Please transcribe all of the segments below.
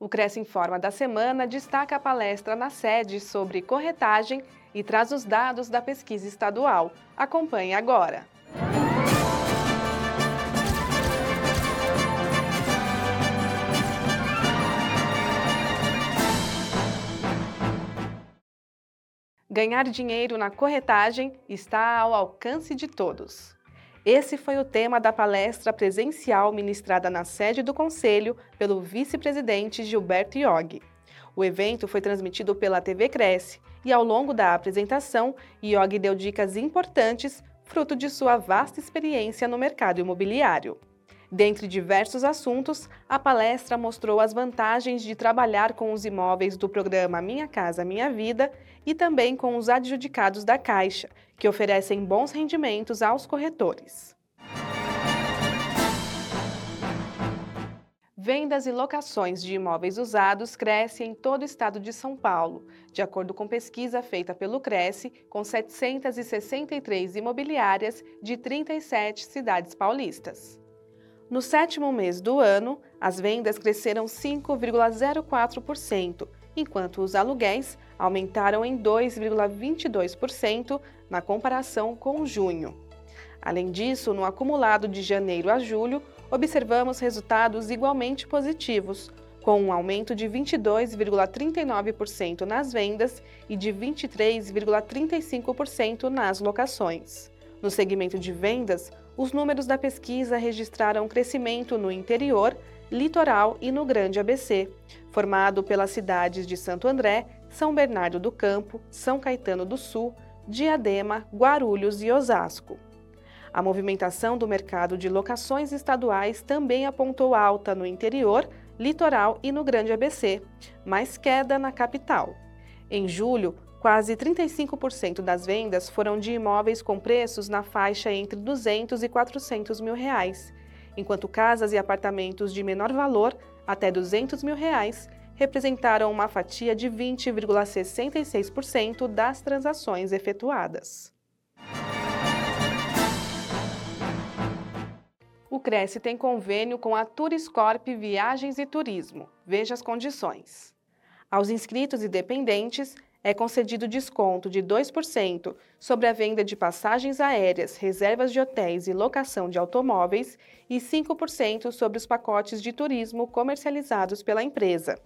O Cresce Informa da semana destaca a palestra na sede sobre corretagem e traz os dados da pesquisa estadual. Acompanhe agora. Ganhar dinheiro na corretagem está ao alcance de todos. Esse foi o tema da palestra presencial ministrada na sede do Conselho pelo vice-presidente Gilberto Iog. O evento foi transmitido pela TV Cresce e, ao longo da apresentação, Iog deu dicas importantes, fruto de sua vasta experiência no mercado imobiliário. Dentre diversos assuntos, a palestra mostrou as vantagens de trabalhar com os imóveis do programa Minha Casa Minha Vida e também com os adjudicados da Caixa, que oferecem bons rendimentos aos corretores. Vendas e locações de imóveis usados crescem em todo o estado de São Paulo, de acordo com pesquisa feita pelo Cresce, com 763 imobiliárias de 37 cidades paulistas. No sétimo mês do ano, as vendas cresceram 5,04%, enquanto os aluguéis aumentaram em 2,22% na comparação com junho. Além disso, no acumulado de janeiro a julho, observamos resultados igualmente positivos, com um aumento de 22,39% nas vendas e de 23,35% nas locações. No segmento de vendas, os números da pesquisa registraram crescimento no interior, litoral e no Grande ABC, formado pelas cidades de Santo André, São Bernardo do Campo, São Caetano do Sul, Diadema, Guarulhos e Osasco. A movimentação do mercado de locações estaduais também apontou alta no interior, litoral e no Grande ABC, mais queda na capital. Em julho, Quase 35% das vendas foram de imóveis com preços na faixa entre 200 e 400 mil reais, enquanto casas e apartamentos de menor valor, até 200 mil reais, representaram uma fatia de 20,66% das transações efetuadas. O Cresce tem convênio com a Turiscorp Viagens e Turismo. Veja as condições. Aos inscritos e dependentes, é concedido desconto de 2% sobre a venda de passagens aéreas, reservas de hotéis e locação de automóveis e 5% sobre os pacotes de turismo comercializados pela empresa.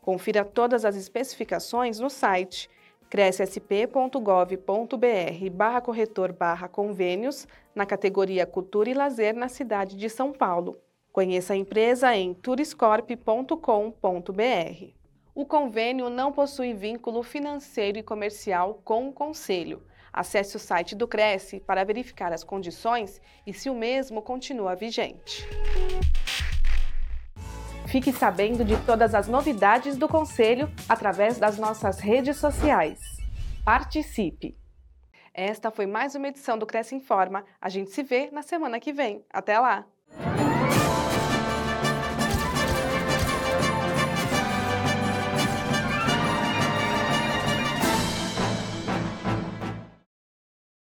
Confira todas as especificações no site crescsp.gov.br barra corretor barra convênios na categoria Cultura e Lazer na cidade de São Paulo. Conheça a empresa em turiscorp.com.br. O convênio não possui vínculo financeiro e comercial com o Conselho. Acesse o site do Cresce para verificar as condições e se o mesmo continua vigente. Fique sabendo de todas as novidades do Conselho através das nossas redes sociais. Participe! Esta foi mais uma edição do Cresce Informa. A gente se vê na semana que vem. Até lá!